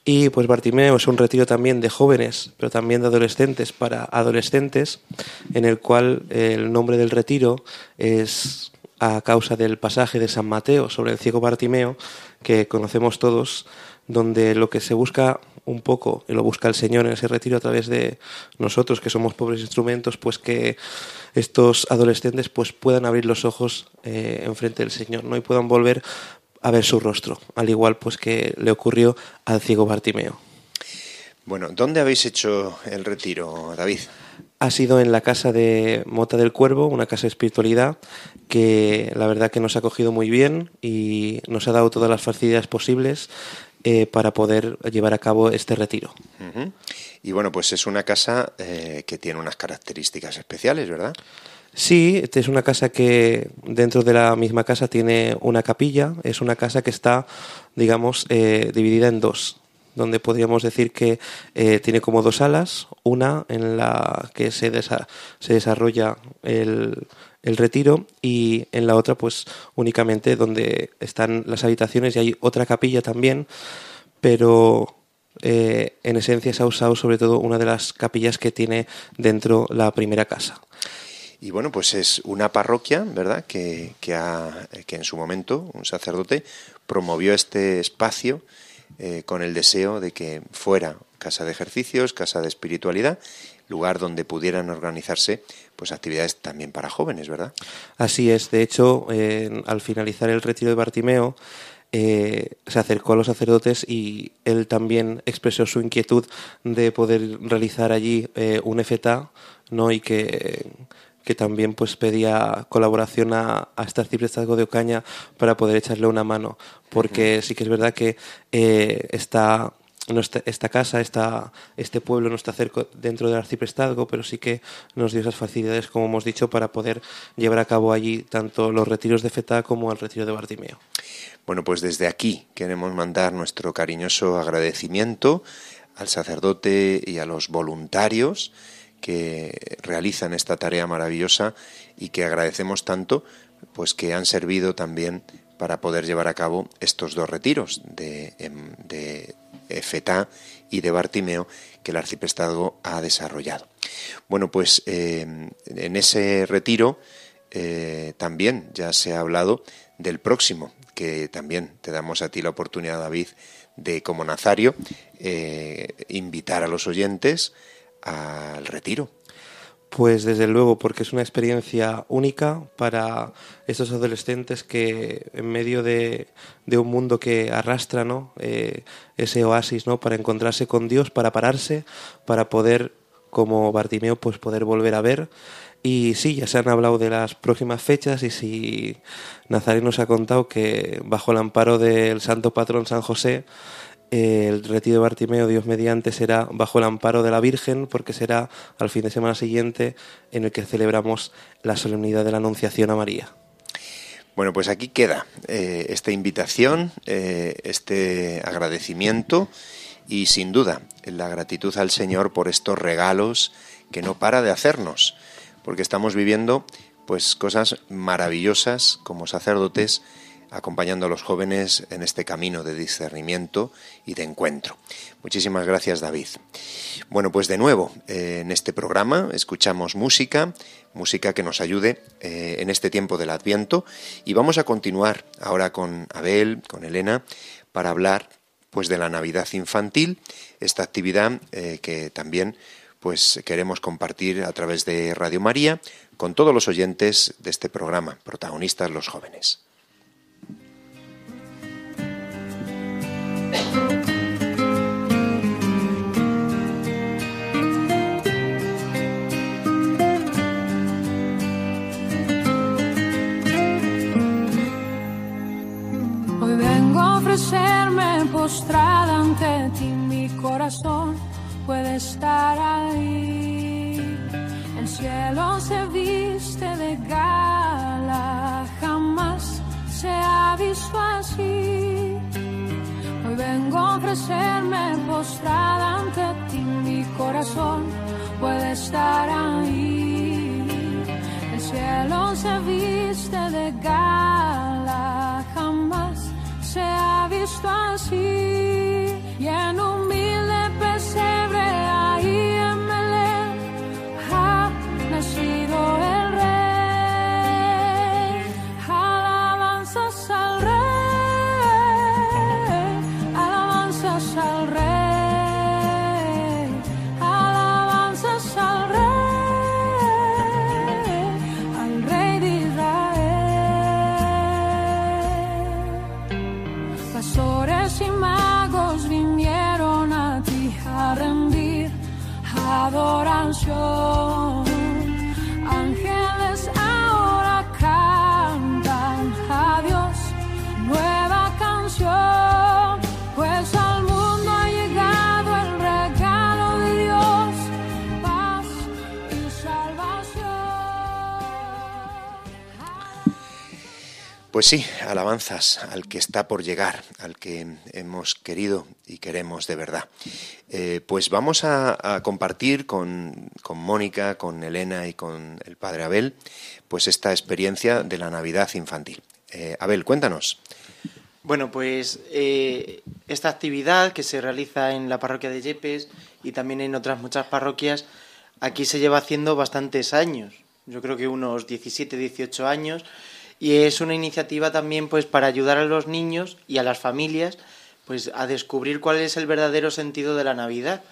Y pues Bartimeo es un retiro también de jóvenes, pero también de adolescentes para adolescentes, en el cual el nombre del retiro es a causa del pasaje de San Mateo sobre el ciego Bartimeo, que conocemos todos, donde lo que se busca un poco, y lo busca el Señor en ese retiro a través de nosotros, que somos pobres instrumentos, pues que estos adolescentes pues puedan abrir los ojos eh, enfrente del Señor, ¿no? Y puedan volver a ver su rostro, al igual pues que le ocurrió al ciego Bartimeo. Bueno, ¿dónde habéis hecho el retiro, David? Ha sido en la casa de Mota del Cuervo, una casa de espiritualidad que la verdad que nos ha acogido muy bien y nos ha dado todas las facilidades posibles eh, para poder llevar a cabo este retiro. Y bueno, pues es una casa eh, que tiene unas características especiales, ¿verdad? Sí, esta es una casa que dentro de la misma casa tiene una capilla. Es una casa que está, digamos, eh, dividida en dos, donde podríamos decir que eh, tiene como dos alas, una en la que se, desa- se desarrolla el, el retiro y en la otra pues únicamente donde están las habitaciones y hay otra capilla también, pero eh, en esencia se ha usado sobre todo una de las capillas que tiene dentro la primera casa. Y bueno, pues es una parroquia, ¿verdad? Que, que, ha- que en su momento un sacerdote promovió este espacio eh, con el deseo de que fuera casa de ejercicios, casa de espiritualidad, lugar donde pudieran organizarse pues actividades también para jóvenes, ¿verdad? Así es, de hecho, eh, al finalizar el retiro de Bartimeo, eh, se acercó a los sacerdotes y él también expresó su inquietud de poder realizar allí un FTA, ¿no? Y que, que también pues pedía colaboración a, a este arciprestazgo de Ocaña para poder echarle una mano, porque sí que es verdad que eh, está no está- esta casa, esta, este pueblo no está cerca dentro del arciprestazgo, pero sí que nos dio esas facilidades, como hemos dicho, para poder llevar a cabo allí tanto los retiros de FETA como el retiro de Bartimeo. Bueno, pues desde aquí queremos mandar nuestro cariñoso agradecimiento al sacerdote y a los voluntarios que realizan esta tarea maravillosa y que agradecemos tanto, pues que han servido también para poder llevar a cabo estos dos retiros de, em, de y de Bartimeo que el arciprestazgo ha desarrollado. Bueno, pues eh, en ese retiro eh, también ya se ha hablado del próximo, que también te damos a ti la oportunidad, David, de como Nazario, eh, invitar a los oyentes al retiro. Pues desde luego, porque es una experiencia única para estos adolescentes que en medio de, de un mundo que arrastra ¿no? Eh, ese oasis ¿no? para encontrarse con Dios, para pararse, para poder, como Bartimeo, pues poder volver a ver Y sí, ya se han hablado de las próximas fechas y si Nazaret nos ha contado que bajo el amparo del santo patrón San José, el retiro de Bartimeo, Dios mediante, será bajo el amparo de la Virgen, porque será al fin de semana siguiente en el que celebramos la solemnidad de la Anunciación a María. Bueno, pues aquí queda eh, esta invitación, eh, este agradecimiento y sin duda la gratitud al Señor por estos regalos que no para de hacernos porque estamos viviendo pues cosas maravillosas como sacerdotes acompañando a los jóvenes en este camino de discernimiento y de encuentro. Muchísimas gracias David. Bueno, pues de nuevo, eh, en este programa escuchamos música, música que nos ayude eh, en este tiempo del Adviento y vamos a continuar ahora con Abel, con Elena, para hablar pues de la Navidad infantil, esta actividad eh, que también pues queremos compartir a través de Radio María con todos los oyentes de este programa, protagonistas los jóvenes. Pues sí, alabanzas al que está por llegar, al que hemos querido y queremos de verdad. Eh, pues vamos a, compartir con, con Mónica, con Elena y con el padre Abel, pues esta experiencia de la Navidad infantil. Eh, Abel, cuéntanos. Bueno, pues eh, esta actividad que se realiza en la parroquia de Yepes y también en otras muchas parroquias, aquí se lleva haciendo bastantes años, yo creo que unos 17, 18 años, y es una iniciativa también pues para ayudar a los niños y a las familias pues a descubrir cuál es el verdadero sentido de la Navidad.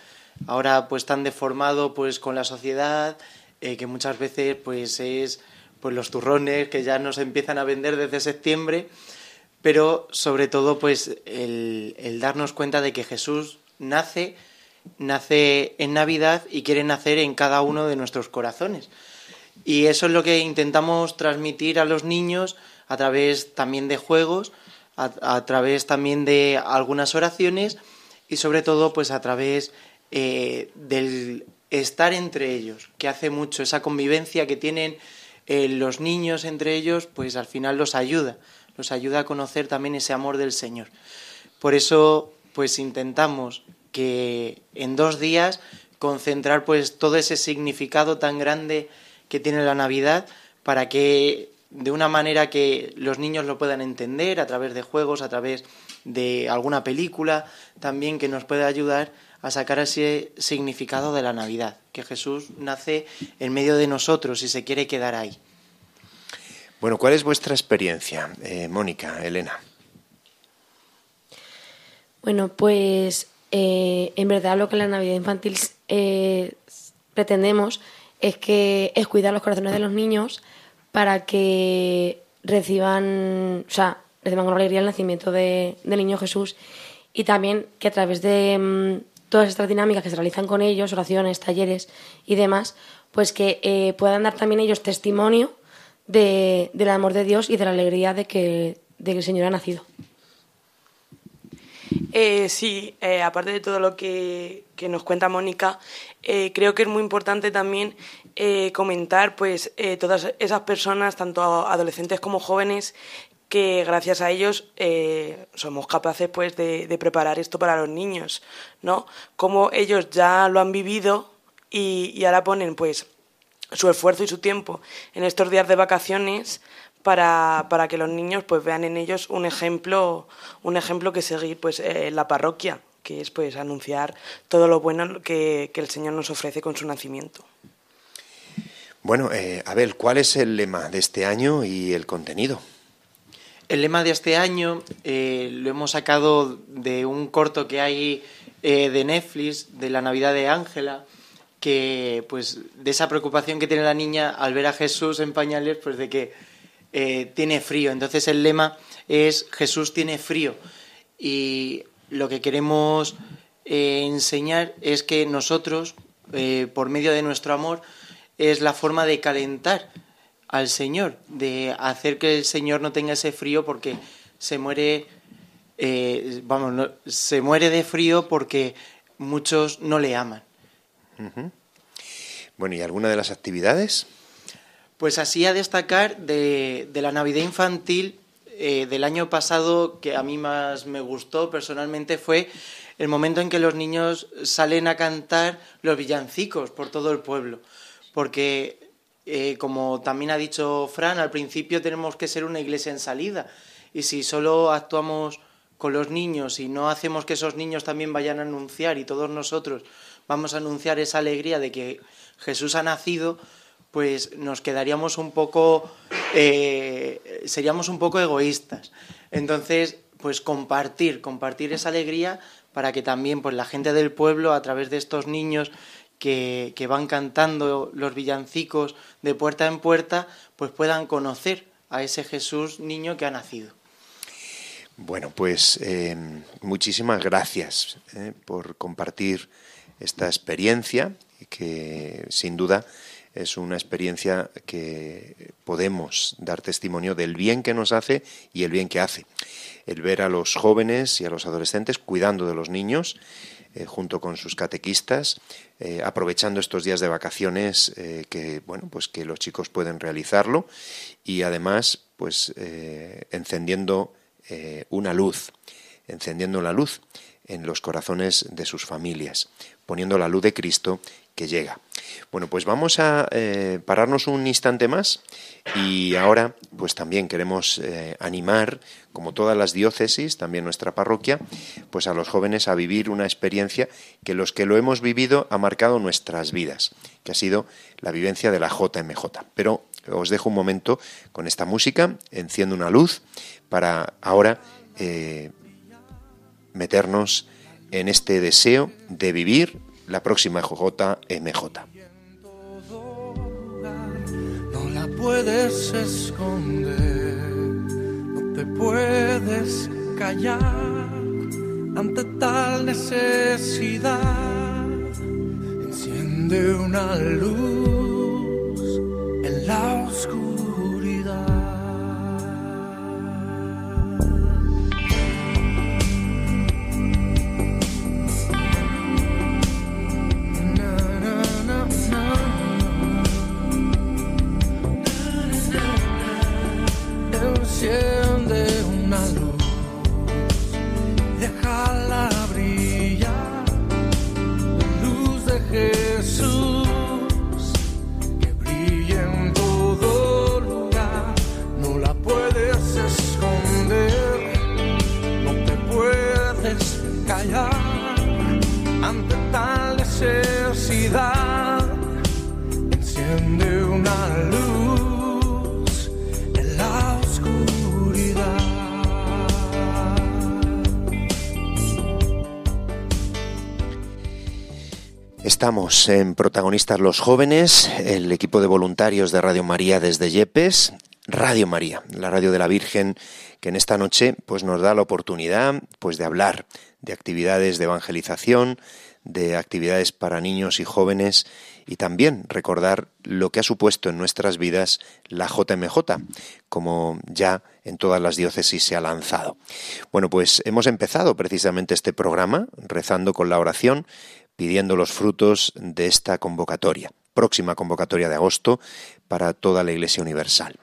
Ahora pues tan deformado pues con la sociedad eh, que muchas veces pues es pues los turrones que ya nos empiezan a vender desde septiembre, pero sobre todo pues el, el darnos cuenta de que Jesús nace nace en Navidad y quiere nacer en cada uno de nuestros corazones. Y eso es lo que intentamos transmitir a los niños a través también de juegos, a, través también de algunas oraciones y sobre todo pues a través eh, del estar entre ellos, que hace mucho esa convivencia que tienen eh, los niños entre ellos, pues al final los ayuda, los ayuda a conocer también ese amor del Señor. Por eso pues intentamos que en dos días concentrar pues todo ese significado tan grande que tiene la Navidad para que de una manera que los niños lo puedan entender a través de juegos, a través de alguna película, también que nos pueda ayudar a sacar ese significado de la Navidad, que Jesús nace en medio de nosotros y se quiere quedar ahí. Bueno, ¿cuál es vuestra experiencia, eh, Mónica, Elena? Bueno, pues eh, en verdad lo que la Navidad infantil eh, pretendemos es que es cuidar los corazones de los niños para que reciban, o sea, reciban con alegría el nacimiento de, del niño Jesús y también que a través de mm, todas estas dinámicas que se realizan con ellos, oraciones, talleres y demás, pues que eh, puedan dar también ellos testimonio de, del amor de Dios y de la alegría de que, de que el Señor ha nacido. Eh, sí, eh, aparte de todo lo que, que nos cuenta Mónica, eh, creo que es muy importante también eh, comentar pues todas esas personas, tanto adolescentes como jóvenes, que gracias a ellos eh, somos capaces pues de, de preparar esto para los niños, ¿no? Como ellos ya lo han vivido y, y ahora ponen pues su esfuerzo y su tiempo en estos días de vacaciones para, para que los niños pues vean en ellos un ejemplo un ejemplo que seguir pues eh, en la parroquia que es pues anunciar todo lo bueno que, que el Señor nos ofrece con su nacimiento. Bueno, eh, Abel, ¿cuál es el lema de este año y el contenido? El lema de este año eh, lo hemos sacado de un corto que hay eh, de Netflix, de la Navidad de Ángela, que pues de esa preocupación que tiene la niña al ver a Jesús en pañales, pues de que eh, tiene frío. Entonces el lema es Jesús tiene frío. Y lo que queremos eh, enseñar es que nosotros, eh, por medio de nuestro amor, es la forma de calentar al Señor, de hacer que el Señor no tenga ese frío porque se muere, vamos, no- se muere de frío porque muchos no le aman. Bueno, ¿y alguna de las actividades? Pues así a destacar de, la Navidad infantil eh, del año pasado que a mí más me gustó personalmente fue el momento en que los niños salen a cantar los villancicos por todo el pueblo. Porque, eh, como también ha dicho Fran, al principio tenemos que ser una iglesia en salida. Y si solo actuamos con los niños y no hacemos que esos niños también vayan a anunciar y todos nosotros vamos a anunciar esa alegría de que Jesús ha nacido, pues nos quedaríamos un poco, eh, seríamos un poco egoístas. Entonces, pues compartir, compartir esa alegría para que también pues la gente del pueblo, a través de estos niños que, que van cantando los villancicos de puerta en puerta, pues puedan conocer a ese Jesús niño que ha nacido. Bueno, pues eh, muchísimas gracias eh, por compartir esta experiencia, que sin duda es una experiencia que podemos dar testimonio del bien que nos hace y el bien que hace. El ver a los jóvenes y a los adolescentes cuidando de los niños, eh, junto con sus catequistas, eh, aprovechando estos días de vacaciones eh, que bueno pues que los chicos pueden realizarlo y además pues encendiendo una luz, encendiendo la luz en los corazones de sus familias, poniendo la luz de Cristo que llega. Bueno, pues vamos a eh, pararnos un instante más y ahora pues también queremos eh, animar, como todas las diócesis, también nuestra parroquia, pues a los jóvenes a vivir una experiencia que los que lo hemos vivido ha marcado nuestras vidas, que ha sido la vivencia de la JMJ. Pero os dejo un momento con esta música, enciendo una luz para ahora eh, meternos en este deseo de vivir la próxima JMJ. no la puedes esconder, no te puedes callar ante tal necesidad. Enciende una luz en la oscuridad. Enciende Estamos en Protagonistas los Jóvenes, el equipo de voluntarios de Radio María desde Yepes, Radio María, la radio de la Virgen, que en esta noche pues nos da la oportunidad pues de hablar de actividades de evangelización, de actividades para niños y jóvenes y también recordar lo que ha supuesto en nuestras vidas la JMJ, como ya en todas las diócesis se ha lanzado. Bueno, pues hemos empezado precisamente este programa rezando con la oración, pidiendo los frutos de esta convocatoria próxima convocatoria de agosto para toda la Iglesia Universal.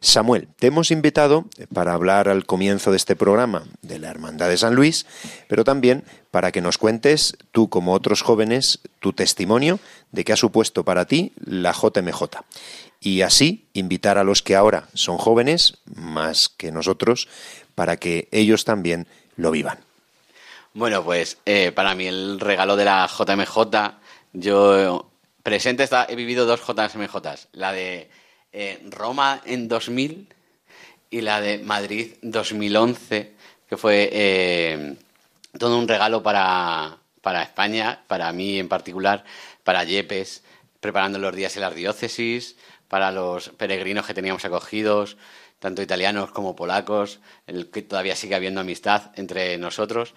Samuel, te hemos invitado para hablar al comienzo de este programa de la Hermandad de San Luis, pero también para que nos cuentes, tú como otros jóvenes, tu testimonio de qué ha supuesto para ti la JMJ. Y así invitar a los que ahora son jóvenes, más que nosotros, para que ellos también lo vivan. Bueno, pues eh, para mí el regalo de la JMJ, yo presente está, he vivido dos JMJs, la de eh, Roma en 2000 y la de Madrid 2011, que fue eh, todo un regalo para, para España, para mí en particular, para Yepes, preparando los días en las diócesis, para los peregrinos que teníamos acogidos, tanto italianos como polacos, el que todavía sigue habiendo amistad entre nosotros.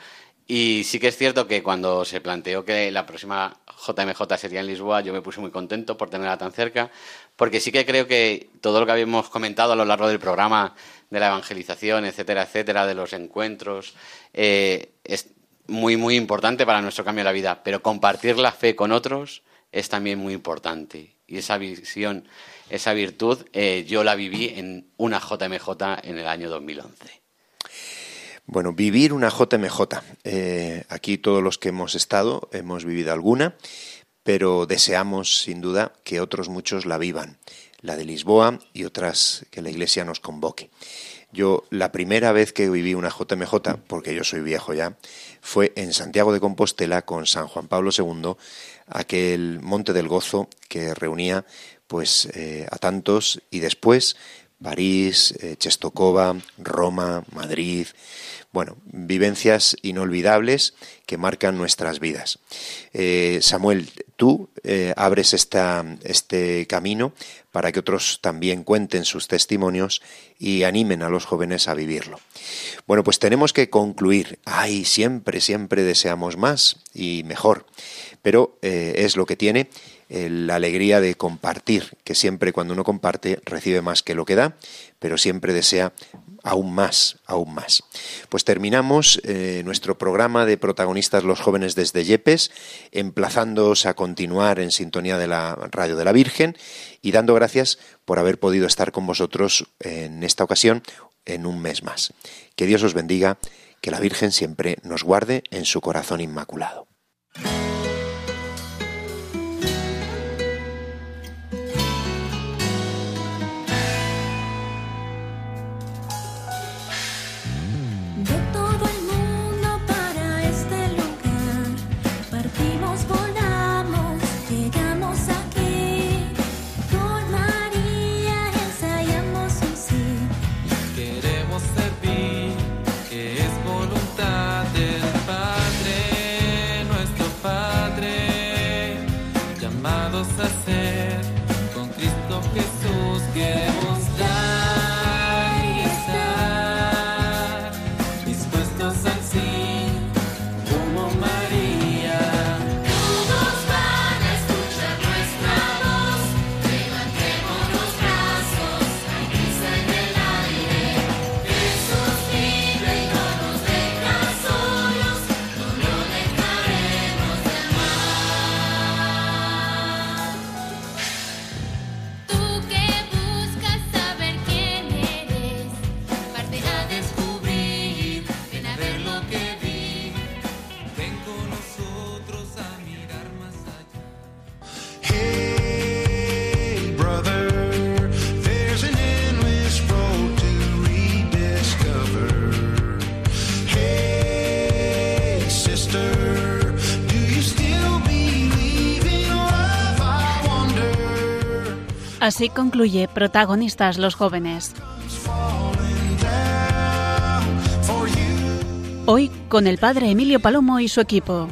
Y sí que es cierto que cuando se planteó que la próxima JMJ sería en Lisboa, yo me puse muy contento por tenerla tan cerca, porque sí que creo que todo lo que habíamos comentado a lo largo del programa de la evangelización, etcétera, etcétera, de los encuentros, eh, es muy, muy importante para nuestro cambio de la vida, pero compartir la fe con otros es también muy importante. Y esa visión, esa virtud, eh, yo la viví en una JMJ en el año 2011. Bueno, vivir una JMJ. Eh, aquí todos los que hemos estado hemos vivido alguna, pero deseamos sin duda que otros muchos la vivan, la de Lisboa y otras que la Iglesia nos convoque. Yo la primera vez que viví una JMJ, porque yo soy viejo ya, fue en Santiago de Compostela con San Juan Pablo II, aquel Monte del Gozo que reunía pues eh, a tantos y después París, eh, Chestokova, Roma, Madrid, bueno, vivencias inolvidables que marcan nuestras vidas. Eh, Samuel, tú eh, abres este camino para que otros también cuenten sus testimonios y animen a los jóvenes a vivirlo. Bueno, pues tenemos que concluir. Ay, siempre, siempre deseamos más y mejor, pero eh, es lo que tiene la alegría de compartir, que siempre cuando uno comparte recibe más que lo que da, pero siempre desea aún más, aún más. Pues terminamos eh, nuestro programa de protagonistas los jóvenes desde Yepes, emplazándoos a continuar en sintonía de la radio de la Virgen y dando gracias por haber podido estar con vosotros en esta ocasión en un mes más. Que Dios os bendiga, que la Virgen siempre nos guarde en su corazón inmaculado. Con Cristo Jesús queremos Así concluye Protagonistas los jóvenes. Hoy con el padre Emilio Palomo y su equipo.